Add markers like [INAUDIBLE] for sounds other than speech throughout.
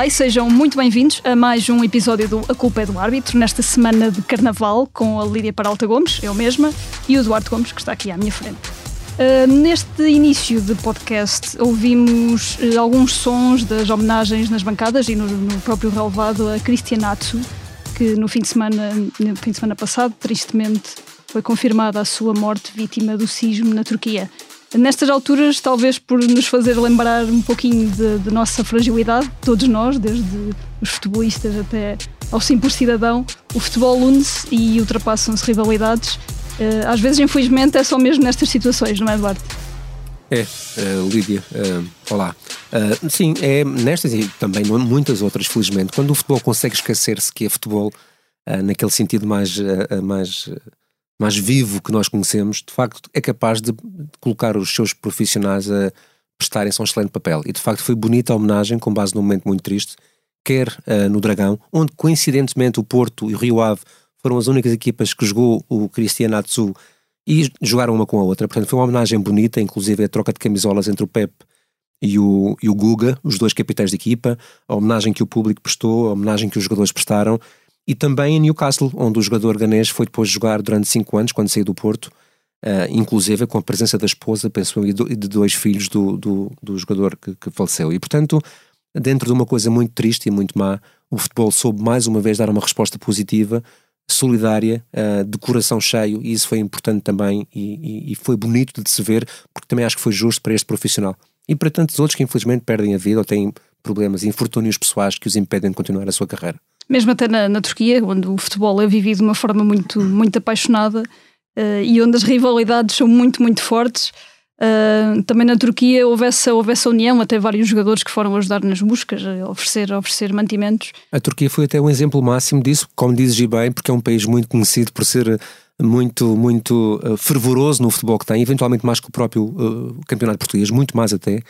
Olá e sejam muito bem-vindos a mais um episódio do A Culpa é do Árbitro, nesta semana de Carnaval, com a Lídia Paralta Gomes, eu mesma, e o Eduardo Gomes, que está aqui à minha frente. Uh, neste início de podcast, ouvimos uh, alguns sons das homenagens nas bancadas e no, no próprio relevado a Christian Atsu, que no fim de semana, no fim de semana passado, tristemente, foi confirmada a sua morte vítima do sismo na Turquia. Nestas alturas, talvez por nos fazer lembrar um pouquinho de, nossa fragilidade, todos nós, desde os futebolistas até ao simples cidadão, o futebol une-se e ultrapassam-se rivalidades. Eh, às vezes, infelizmente, é só mesmo nestas situações, não é, Eduardo? É, uh, Lídia, uh, olá. Uh, sim, é nestas e também muitas outras, felizmente. Quando o futebol consegue esquecer-se que é futebol, naquele sentido mais, mais mais vivo que nós conhecemos, de facto é capaz de colocar os seus profissionais a prestarem-se um excelente papel. E de facto foi bonita a homenagem, com base num momento muito triste, quer uh, no Dragão, onde coincidentemente o Porto e o Rio Ave foram as únicas equipas que jogou o Cristiano Atsu e jogaram uma com a outra. Portanto, foi uma homenagem bonita, inclusive a troca de camisolas entre o Pep e o, e o Guga, os dois capitães de equipa, a homenagem que o público prestou, a homenagem que os jogadores prestaram e também em Newcastle, onde o jogador ganês foi depois jogar durante cinco anos, quando saiu do Porto, uh, inclusive com a presença da esposa, penso eu, e de dois filhos do, do, do jogador que, que, faleceu. E portanto, dentro de uma coisa muito triste e muito má, o futebol soube mais uma vez dar uma resposta positiva, solidária, uh, de coração cheio, e isso foi importante também e, e, e foi bonito de se ver, porque também acho que foi justo para este profissional. E para tantos outros que infelizmente perdem a vida ou têm problemas, infortúnios pessoais que os impedem de continuar a sua carreira mesmo até na, na, Turquia, onde o futebol é vivido de uma forma muito, muito apaixonada uh, e onde as rivalidades são muito, muito fortes. Uh, também na Turquia houve essa, houve essa união, até vários jogadores que foram ajudar nas buscas, a oferecer, a oferecer mantimentos. A Turquia foi até um exemplo máximo disso, como dizes bem, porque é um país muito conhecido por ser muito, muito uh, fervoroso no futebol que tem, eventualmente mais que o próprio uh, campeonato português, muito mais até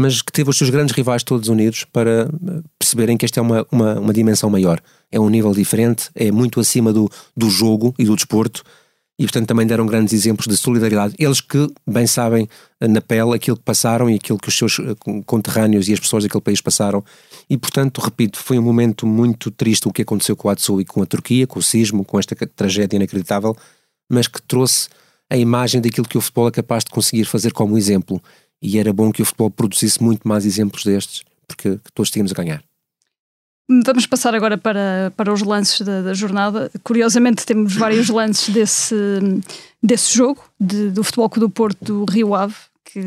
mas que teve os seus grandes rivais todos unidos para eh, perceberem que esta é uma, uma, uma dimensão maior. É um nível diferente, é muito acima do, do jogo e do desporto, e portanto também deram grandes exemplos de solidariedade. Eles que bem sabem eh, na pele aquilo que passaram e aquilo que os seus eh, conterrâneos e as pessoas daquele país passaram. E portanto, repito, foi um momento muito triste o que aconteceu com a Atsu e com a Turquia, com o sismo, com esta tragédia inacreditável, mas que trouxe a imagem daquilo que o futebol é capaz de conseguir fazer como exemplo e era bom que o futebol produzisse muito mais exemplos destes, porque todos tínhamos a ganhar. Vamos passar agora para, para os lances da, da jornada. Curiosamente, temos vários [COUGHS] lances desse, desse jogo, de, do Futebol Clube do Porto do Rio Ave, que,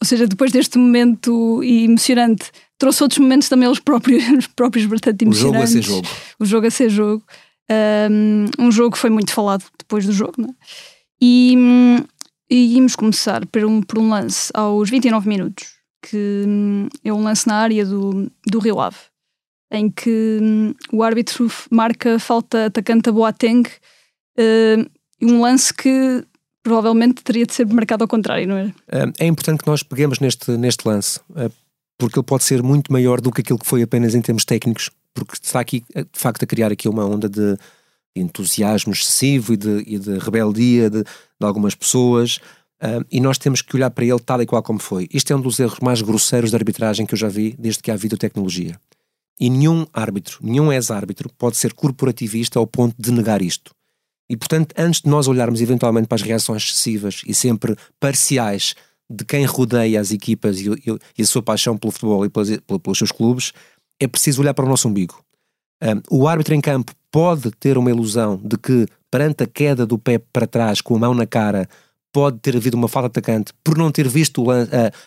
ou seja, depois deste momento emocionante, trouxe outros momentos também os próprios, [LAUGHS] os próprios bastante emocionantes. O jogo a ser jogo. O jogo a ser jogo. Um, um jogo que foi muito falado depois do jogo, não é? E, e íamos começar por um, por um lance aos 29 minutos, que hum, é um lance na área do, do Rio Ave, em que hum, o árbitro marca falta atacante a Boateng, uh, um lance que provavelmente teria de ser marcado ao contrário, não é? É importante que nós peguemos neste, neste lance, eh, porque ele pode ser muito maior do que aquilo que foi apenas em termos técnicos, porque está aqui, de facto, a criar aqui uma onda de entusiasmo excessivo e de, e de rebeldia de, de, algumas pessoas. Uh, e nós temos que olhar para ele tal e qual como foi. Isto é um dos erros mais grosseiros de arbitragem que eu já vi desde que há videotecnologia. E nenhum árbitro, nenhum ex-árbitro pode ser corporativista ao ponto de negar isto. E, portanto, antes de nós olharmos eventualmente para as reações excessivas e sempre parciais de quem rodeia as equipas e, e, e a sua paixão pelo futebol e pelos, seus clubes, é preciso olhar para o nosso umbigo. Um, o árbitro em campo pode ter uma ilusão de que, perante a queda do pé para trás, com a mão na cara, pode ter havido uma falta atacante por não ter visto a,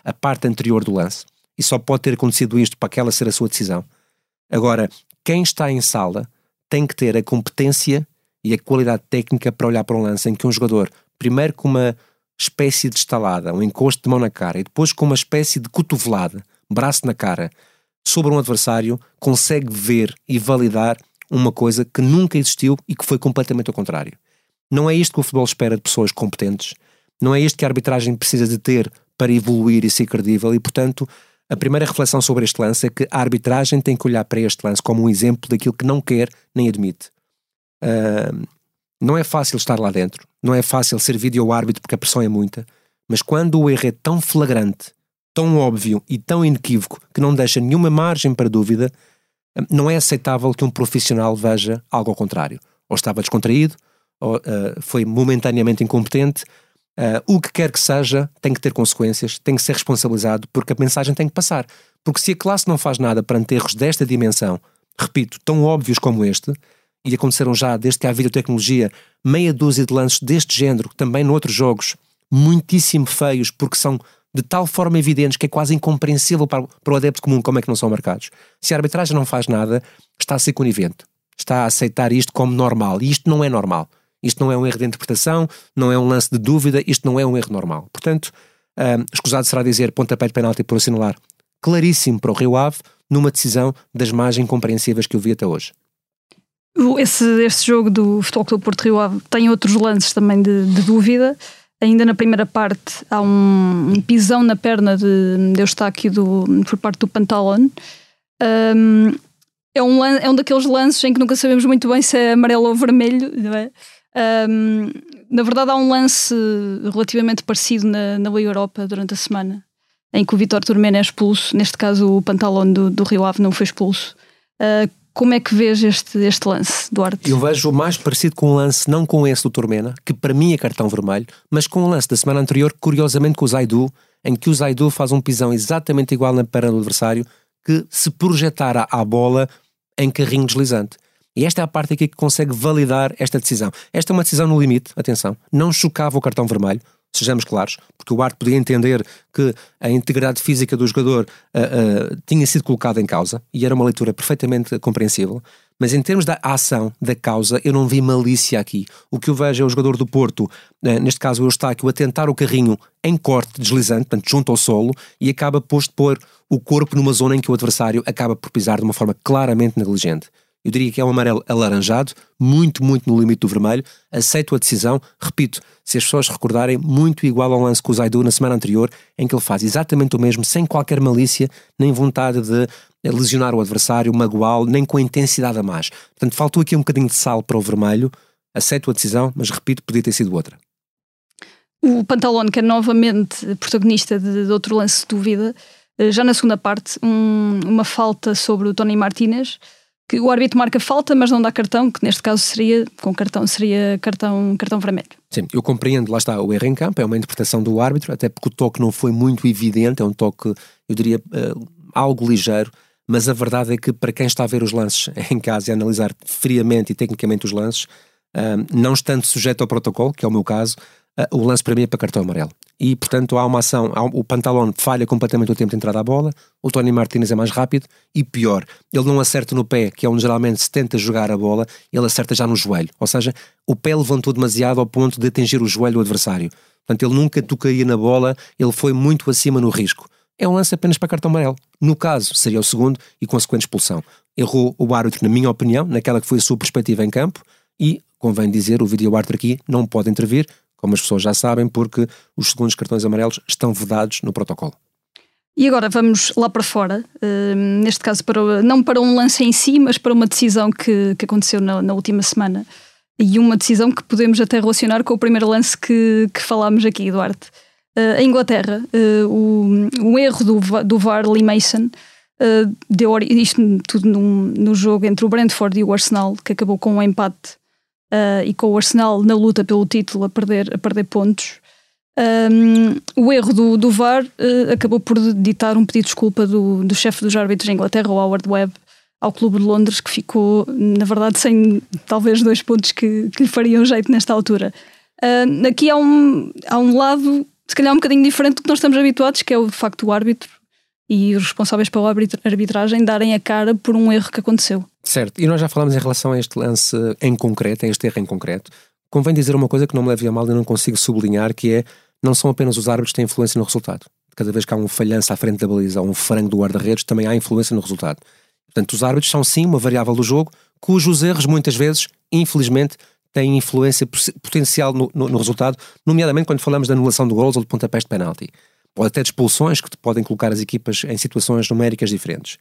a parte anterior do lance. E só pode ter acontecido isto para aquela ser a sua decisão. Agora, quem está em sala tem que ter a competência e a qualidade técnica para olhar para um lance em que um jogador, primeiro com uma espécie de estalada, um encosto de mão na cara, e depois com uma espécie de cotovelada, braço na cara, sobre um adversário, consegue ver e validar uma coisa que nunca existiu e que foi completamente ao contrário. Não é isto que o futebol espera de pessoas competentes, não é isto que a arbitragem precisa de ter para evoluir e ser credível, e portanto, a primeira reflexão sobre este lance é que a arbitragem tem que olhar para este lance como um exemplo daquilo que não quer nem admite. Uh, não é fácil estar lá dentro, não é fácil ser vídeo árbitro porque a pressão é muita, mas quando o erro é tão flagrante tão óbvio e tão inequívoco que não deixa nenhuma margem para dúvida, não é aceitável que um profissional veja algo ao contrário. Ou estava descontraído, ou uh, foi momentaneamente incompetente. Uh, o que quer que seja, tem que ter consequências, tem que ser responsabilizado, porque a mensagem tem que passar. Porque se a classe não faz nada perante erros desta dimensão, repito, tão óbvios como este, e aconteceram já desde que há videotecnologia, meia dúzia de lances deste género, também noutros jogos, muitíssimo feios, porque são de tal forma evidentes que é quase incompreensível para, para o adepto comum como é que não são marcados. Se a arbitragem não faz nada, está a ser conivente. Está a aceitar isto como normal. E isto não é normal. Isto não é um erro de interpretação, não é um lance de dúvida, isto não é um erro normal. Portanto, um, escusado será dizer pontapé de penalti por assinalar claríssimo para o Rio Ave, numa decisão das mais incompreensíveis que eu vi até hoje. Esse, este jogo do Futebol Clube Porto Rio Ave tem outros lances também de, de dúvida. Ainda na primeira parte há um, um pisão na perna de, de Eustáquio do, por parte do Pantalon. Um, é, um, é um daqueles lances em que nunca sabemos muito bem se é amarelo ou vermelho, não é? Um, na verdade, há um lance relativamente parecido na, na Liga Europa durante a semana, em que o Vitor Turmena é expulso. Neste caso, o Pantalon do, do Rio Ave não foi expulso. Uh, como é que vês este, este lance, Duarte? Eu vejo o mais parecido com o lance, não com esse do Turmena, que para mim é cartão vermelho, mas com o lance da semana anterior, curiosamente com o Zaidu, em que o Zaidu faz um pisão exatamente igual na perna do adversário, que se projetara à bola em carrinho deslizante. E esta é a parte aqui que consegue validar esta decisão. Esta é uma decisão no limite, atenção, não chocava o cartão vermelho, sejamos claros, porque o árbitro podia entender que a integridade física do jogador uh, uh, tinha sido colocada em causa e era uma leitura perfeitamente compreensível. Mas em termos da ação, da causa, eu não vi malícia aqui. O que eu vejo é o jogador do Porto, uh, neste caso o Eustáquio, a tentar o carrinho em corte deslizante, portanto, junto ao solo, e acaba pôr o corpo numa zona em que o adversário acaba por pisar de uma forma claramente negligente. Eu diria que é um amarelo alaranjado, muito, muito no limite do vermelho. Aceito a decisão. Repito, se as pessoas recordarem, muito igual ao lance com o Zaidu na semana anterior, em que ele faz exatamente o mesmo, sem qualquer malícia, nem vontade de lesionar o adversário, magoá-lo, nem com a intensidade a mais. Portanto, faltou aqui um bocadinho de sal para o vermelho. Aceito a decisão, mas repito, podia ter sido outra. O Pantalone, que é novamente protagonista de, de outro lance de dúvida, eh, já na segunda parte, um, uma falta sobre o Tony Martinez que o árbitro marca falta, mas não dá cartão, que neste caso seria, com cartão, seria cartão, cartão vermelho. Sim, eu compreendo, lá está, o erro em campo, é uma interpretação do árbitro, até porque o toque não foi muito evidente, é um toque, eu diria, uh, algo ligeiro, mas a verdade é que para quem está a ver os lances [LAUGHS] em casa e a analisar friamente e tecnicamente os lances, uh, não estando sujeito ao protocolo, que é o meu caso, o lance para mim é para cartão amarelo e, portanto, há uma ação. Há, o pantalão falha completamente o tempo de entrada à bola, o Tony Martinez é mais rápido e pior, ele não acerta no pé, que é onde geralmente se tenta jogar a bola, ele acerta já no joelho. Ou seja, o pé levantou demasiado ao ponto de atingir o joelho do adversário. Portanto, ele nunca tocaria na bola, ele foi muito acima no risco. É um lance apenas para cartão amarelo. No caso, seria o segundo e consequente expulsão. Errou o árbitro, na minha opinião, naquela que foi a sua perspectiva em campo, e, convém dizer, o vídeo árbitro aqui não pode intervir, como as pessoas já sabem, porque os segundos cartões amarelos estão vedados no protocolo. E agora vamos lá para fora, uh, neste caso para, não para um lance em si, mas para uma decisão que, que aconteceu na, na, última semana. E uma decisão que podemos até relacionar com o primeiro lance que, que falámos aqui, Duarte. Uh, em Inglaterra, uh, o, o, erro do, do VAR Mason deu isto tudo num, no jogo entre o Brentford e o Arsenal, que acabou com um empate uh, e com o Arsenal na luta pelo título a perder, a perder pontos. Um, o erro do, do VAR uh, acabou por ditar um pedido de desculpa do, do chefe dos árbitros da Inglaterra, o Howard Webb, ao Clube de Londres, que ficou, na verdade, sem talvez dois pontos que, que lhe fariam jeito nesta altura. Uh, aqui há um, há um lado, se calhar um bocadinho diferente do que nós estamos habituados, que é o de facto o árbitro e os responsáveis pela arbitragem darem a cara por um erro que aconteceu. Certo, e nós já falamos em relação a este lance em concreto, a este erro em concreto. Convém dizer uma coisa que não me leve a mal e não consigo sublinhar, que é, não são apenas os árbitros que têm influência no resultado. Cada vez que há um falhança à frente da baliza ou um frango do guarda-redes, também há influência no resultado. Portanto, os árbitros são sim uma variável do jogo, cujos erros muitas vezes, infelizmente, têm influência potencial no, no, no resultado, nomeadamente quando falamos da anulação de gols ou de pontapés de penalti ou até de expulsões que podem colocar as equipas em situações numéricas diferentes.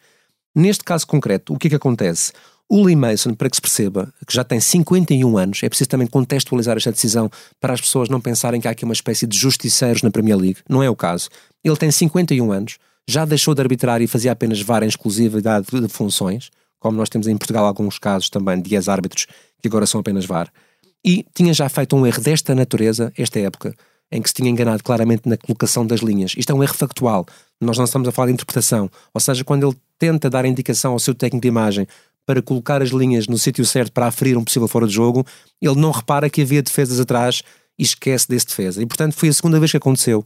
Neste caso concreto, o que é que acontece? O Lee Mason, para que se perceba, que já tem 51 anos, é preciso também contextualizar esta decisão para as pessoas não pensarem que há aqui uma espécie de justiceiros na Premier League. Não é o caso. Ele tem 51 anos, já deixou de arbitrar e fazia apenas VAR em exclusividade de funções, como nós temos em Portugal alguns casos também de ex-árbitros que agora são apenas VAR, e tinha já feito um erro desta natureza, esta época, em que se tinha enganado claramente na colocação das linhas. Isto é um erro factual. Nós não estamos a falar de interpretação. Ou seja, quando ele tenta dar indicação ao seu técnico de imagem para colocar as linhas no sítio certo para aferir um possível fora de jogo, ele não repara que havia defesas atrás e esquece desse defesa. E portanto foi a segunda vez que aconteceu.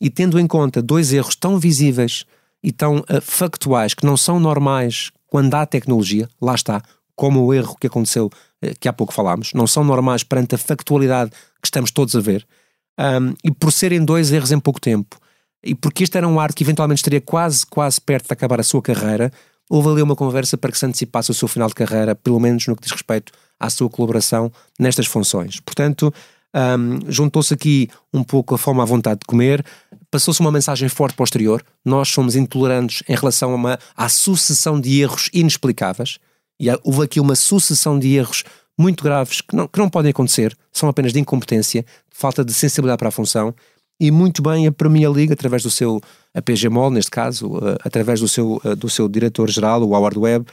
E tendo em conta dois erros tão visíveis e tão uh, factuais que não são normais quando há tecnologia, lá está, como o erro que aconteceu, uh, que há pouco falámos, não são normais perante a factualidade que estamos todos a ver, um, e por serem dois erros em pouco tempo, e porque este era um arte que eventualmente estaria quase, quase perto de acabar a sua carreira, houve ali uma conversa para que se antecipasse o seu final de carreira, pelo menos no que diz respeito à sua colaboração nestas funções. Portanto, um, juntou-se aqui um pouco a fome à vontade de comer, passou-se uma mensagem forte posterior. Nós somos intolerantes em relação a uma, à sucessão de erros inexplicáveis, e houve aqui uma sucessão de erros muito graves que não, que não podem acontecer, são apenas de incompetência, falta de sensibilidade para a função, e muito bem a Premier League, através do seu, a PGMOL neste caso, uh, através do seu, uh, do seu diretor-geral, o Howard Webb,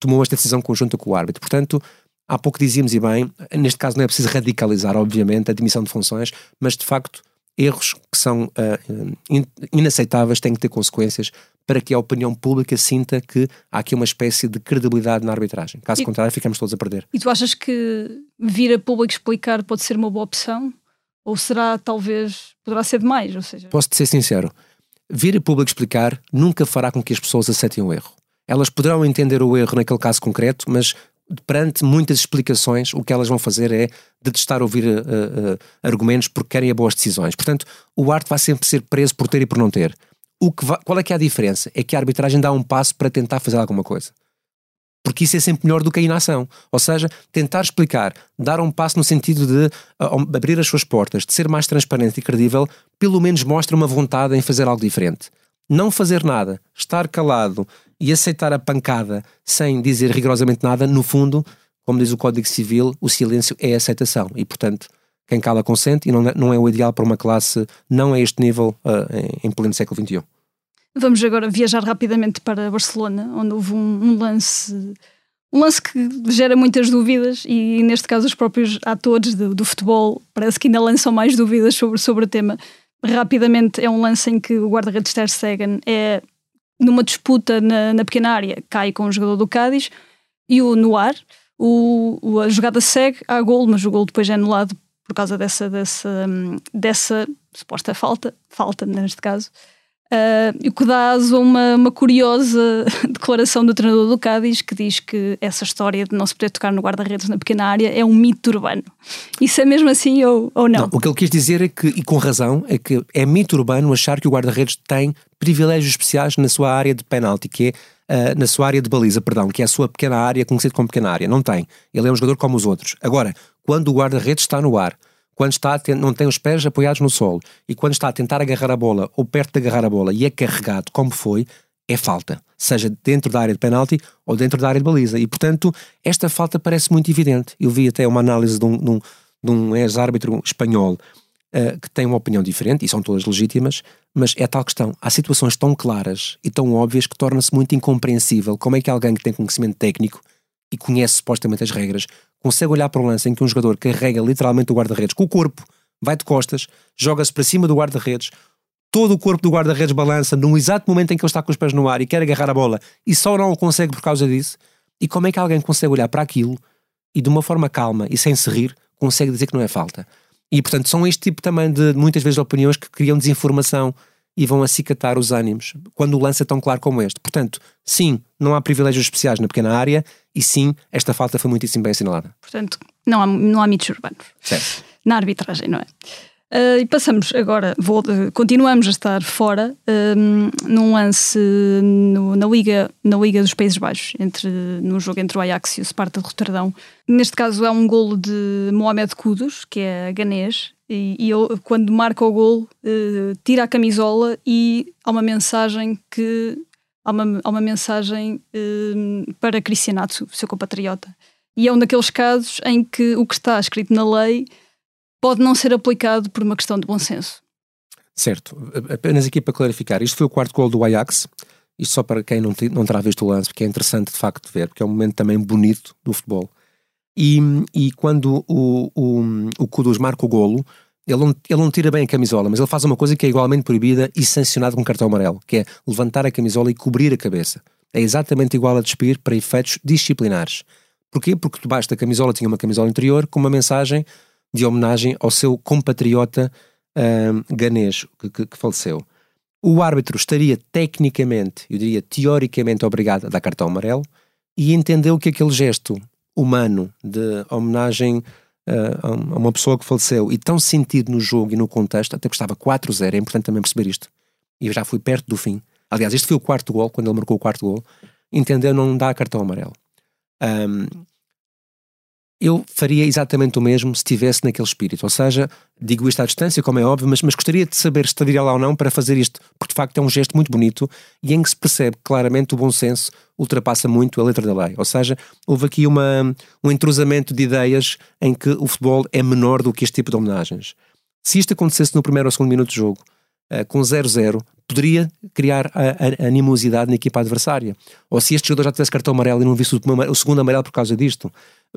tomou esta decisão conjunta com o árbitro. Portanto, há pouco dizíamos e bem, neste caso não é preciso radicalizar, obviamente, a admissão de funções, mas de facto erros que são uh, inaceitáveis têm que ter consequências para que a opinião pública sinta que há aqui uma espécie de credibilidade na arbitragem. Caso e, contrário, ficamos todos a perder. E tu achas que vir a público explicar pode ser uma boa opção? Ou será, talvez, poderá ser demais? Ou seja... Posso-te ser sincero, vir a público explicar nunca fará com que as pessoas aceitem o erro. Elas poderão entender o erro naquele caso concreto, mas perante muitas explicações, o que elas vão fazer é detestar ouvir uh, uh, argumentos porque querem boas decisões. Portanto, o arte vai sempre ser preso por ter e por não ter. O que qual é que é a diferença? É que a arbitragem dá um passo para tentar fazer alguma coisa. Porque isso é sempre melhor do que a inação. Ou seja, tentar explicar, dar um passo no sentido de uh, abrir as suas portas, de ser mais transparente e credível, pelo menos mostra uma vontade em fazer algo diferente. Não fazer nada, estar calado e aceitar a pancada sem dizer rigorosamente nada, no fundo, como diz o Código Civil, o silêncio é aceitação. E, portanto, quem cala consente e não, é, não é o ideal para uma classe não a este nível uh, em, em pleno século XXI. Vamos agora viajar rapidamente para Barcelona, onde houve um, um, lance um lance que gera muitas dúvidas e neste caso os próprios atores do, do, futebol parece que ainda lançam mais dúvidas sobre, sobre o tema. Rapidamente é um lance em que o guarda-redes Ter Stegen é numa disputa na, na, pequena área, cai com o jogador do Cádiz e o no ar, o, o, a jogada segue, há gol, mas o gol depois é anulado por causa dessa, dessa, dessa suposta falta, falta neste caso. Uh, o que dá a uma, uma curiosa [LAUGHS] declaração do treinador do Cádiz que diz que essa história de não se poder tocar no guarda-redes na pequena área é um mito urbano. Isso é mesmo assim ou, ou não? não? O que ele quis dizer é que, e com razão, é que é mito urbano achar que o guarda-redes tem privilégios especiais na sua área de penalti, que é uh, na sua área de baliza, perdão, que é a sua pequena área, conhecida como pequena área. Não tem. Ele é um jogador como os outros. Agora, quando o guarda-redes está no ar, quando está não tem os pés apoiados no solo e quando está a tentar agarrar a bola ou perto de agarrar a bola e é carregado como foi, é falta, seja dentro da área de penalti ou dentro da área de baliza. E portanto, esta falta parece muito evidente. Eu vi até uma análise de um, de um, de um ex-árbitro espanhol uh, que tem uma opinião diferente, e são todas legítimas, mas é tal questão. Há situações tão claras e tão óbvias que torna-se muito incompreensível como é que alguém que tem conhecimento técnico e conhece supostamente as regras consegue olhar para um lance em que um jogador carrega literalmente o guarda-redes com o corpo, vai de costas, joga-se para cima do guarda-redes, todo o corpo do guarda-redes balança no exato momento em que ele está com os pés no ar e quer agarrar a bola e só não o consegue por causa disso. E como é que alguém consegue olhar para aquilo e de uma forma calma e sem se rir consegue dizer que não é falta? E portanto são este tipo também de muitas vezes opiniões que criam desinformação e vão acicatar os ânimos quando o lance é tão claro como este. Portanto, sim, não há privilégios especiais na pequena área e sim, esta falta foi muitíssimo bem assinalada. Portanto, não há, não há mitos urbanos. Certo. Na arbitragem, não é? Uh, e passamos agora, vou, uh, continuamos a estar fora uh, num lance no, na, Liga, na Liga dos Países Baixos, entre, no jogo entre o Ajax e o Sparta de Roterdão. Neste caso é um golo de Mohamed Kudus, que é ganês, e, e ele, quando marca o gol, uh, tira a camisola e há uma mensagem que há uma, há uma mensagem uh, para Cristianato, seu compatriota. E é um daqueles casos em que o que está escrito na lei pode não ser aplicado por uma questão de bom senso. Certo. Apenas aqui para clarificar, isto foi o quarto gol do Ajax. Isto só para quem não, não terá visto o lance, porque é interessante de facto ver, porque é um momento também bonito do futebol. E, e quando o, o, o Kudus marca o golo, ele não, ele não tira bem a camisola, mas ele faz uma coisa que é igualmente proibida e sancionada com cartão amarelo, que é levantar a camisola e cobrir a cabeça. É exatamente igual a despir para efeitos disciplinares. Porquê? Porque debaixo da camisola tinha uma camisola interior com uma mensagem de homenagem ao seu compatriota uh, ganês que, que, que, faleceu. O árbitro estaria tecnicamente, eu diria teoricamente, obrigado a dar cartão amarelo e entendeu que aquele gesto humano de homenagem uh, a uma pessoa que faleceu e tão sentido no jogo e no contexto, até porque estava 4-0, é importante também perceber isto. E eu já fui perto do fim. Aliás, este foi o quarto gol, quando ele marcou o quarto gol, entendeu não dar cartão amarelo. Um, eu faria exatamente o mesmo se estivesse naquele espírito. Ou seja, digo isto à distância, como é óbvio, mas, mas gostaria de saber se estaria lá ou não para fazer isto, porque de facto é um gesto muito bonito e em que se percebe claramente o bom senso ultrapassa muito a letra da lei. Ou seja, houve aqui uma, um entrosamento de ideias em que o futebol é menor do que este tipo de homenagens. Se isto acontecesse no primeiro ou segundo minuto de jogo, uh, com 0-0, poderia criar a, a, animosidade na equipa adversária. Ou se este jogador já tivesse cartão amarelo e não visse o, o segundo amarelo por causa disto.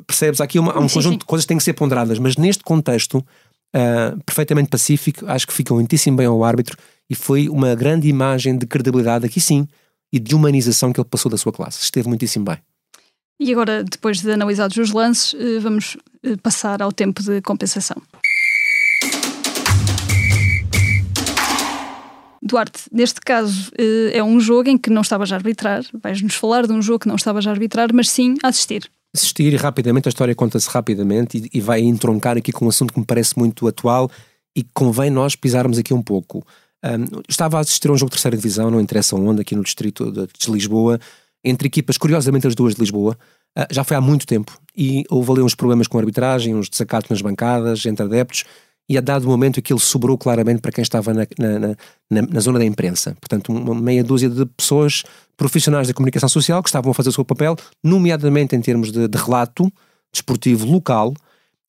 Percebes? Há aqui uma, há um sim, conjunto sim. de coisas que têm que ser ponderadas, mas neste contexto, uh, perfeitamente pacífico, acho que fica muitíssimo bem ao árbitro e foi uma grande imagem de credibilidade, aqui sim, e de humanização que ele passou da sua classe. Esteve muitíssimo bem. E agora, depois de analisados os lances, eh, vamos eh, passar ao tempo de compensação. Duarte, neste caso eh, é um jogo em que não estavas a arbitrar, vais-nos falar de um jogo que não estavas a arbitrar, mas sim a assistir. Assistir rapidamente, a história conta-se rapidamente e, e, vai entroncar aqui com um assunto que me parece muito atual e convém nós pisarmos aqui um pouco. Um, estava a assistir a um jogo de terceira divisão, não interessa onde, aqui no distrito de, de Lisboa, entre equipas, curiosamente as duas de Lisboa, uh, já foi há muito tempo e houve ali uns problemas com a arbitragem, uns desacatos nas bancadas, entre adeptos, e a dado momento aquilo sobrou claramente para quem estava na, na, na, na, zona da imprensa. Portanto, uma meia dúzia de pessoas profissionais da comunicação social que estavam a fazer o seu papel, nomeadamente em termos de, de relato desportivo local,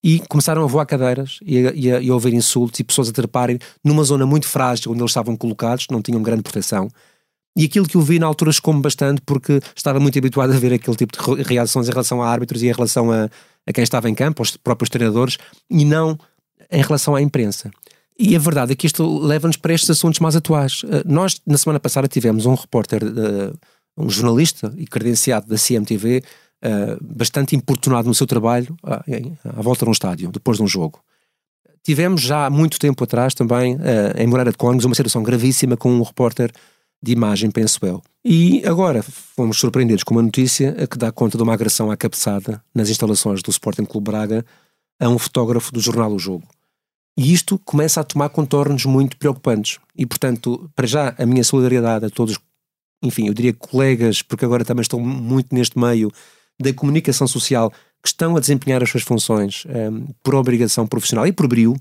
e começaram a voar cadeiras e a, e, a, e a, ouvir insultos e pessoas a treparem numa zona muito frágil onde eles estavam colocados, não tinham grande proteção. E aquilo que eu vi na altura chocou-me bastante porque estava muito habituado a ver aquele tipo de reações em relação a árbitros e em relação a, a quem estava em campo, aos próprios treinadores, e não em relação à imprensa. E a verdade é que isto leva-nos para estes assuntos mais atuais. Eh, nós, na semana passada, tivemos um repórter, eh, um jornalista e credenciado da CMTV, eh, bastante importunado no seu trabalho à volta de um estádio, depois de um jogo. Tivemos já há muito tempo atrás também, em Moreira de Cónegos, uma situação gravíssima com um repórter de imagem, penso eu. E agora fomos surpreendidos com uma notícia que dá conta de uma agressão à cabeçada nas instalações do Sporting Clube Braga a um fotógrafo do jornal O Jogo. E isto começa a tomar contornos muito preocupantes. E, portanto, para já, a minha solidariedade a todos, enfim, eu diria colegas, porque agora também estou muito neste meio da comunicação social, que estão a desempenhar as suas funções um, por obrigação profissional e por brio,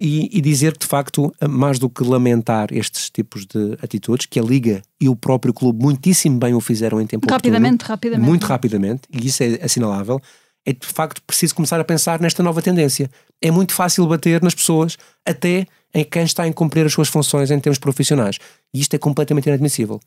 e, e, dizer que, de facto, mais do que lamentar estes tipos de atitudes, que a Liga e o próprio clube muitíssimo bem o fizeram em tempo Rapidamente, oportuno, rapidamente. Muito rapidamente, e isso é assinalável é de facto preciso começar a pensar nesta nova tendência. É muito fácil bater nas pessoas, até em quem está a cumprir as suas funções em termos profissionais. E isto é completamente inadmissível.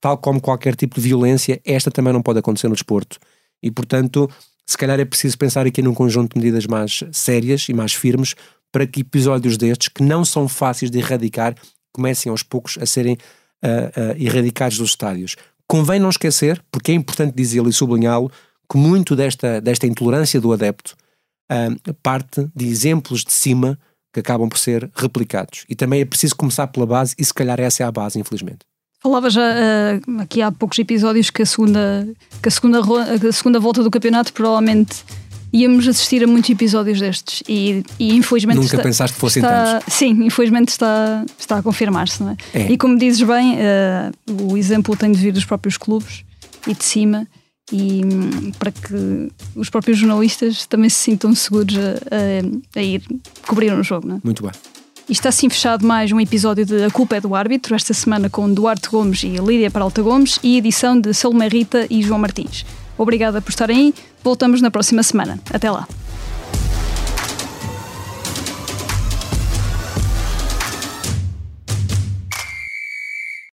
Tal como qualquer tipo de violência, esta também não pode acontecer no desporto. E, portanto, se calhar é preciso pensar aqui num conjunto de medidas mais sérias e mais firmes para que episódios destes, que não são fáceis de erradicar, comecem aos poucos a serem uh, uh, erradicados dos estádios. Convém não esquecer, porque é importante dizê-lo e sublinhá-lo, que muito desta, desta intolerância do adepto uh, parte de exemplos de cima que acabam por ser replicados. E também é preciso começar pela base, e se calhar essa é a base, infelizmente. Falava já uh, aqui há poucos episódios que a segunda, que a segunda, a segunda volta do campeonato provavelmente íamos assistir a muitos episódios destes e, e infelizmente nunca está, pensaste que fossem está, tantos sim, infelizmente está, está a confirmar-se não é? é? e como dizes bem uh, o exemplo tem de vir dos próprios clubes e de cima e hum, para que os próprios jornalistas também se sintam seguros a, a, a ir cobrir um jogo. Não é? Muito bem. E está assim fechado mais um episódio de A Culpa é do Árbitro, esta semana com Duarte Gomes e Lídia Peralta Gomes e edição de Salomé Rita e João Martins. Obrigada por estarem aí, voltamos na próxima semana. Até lá.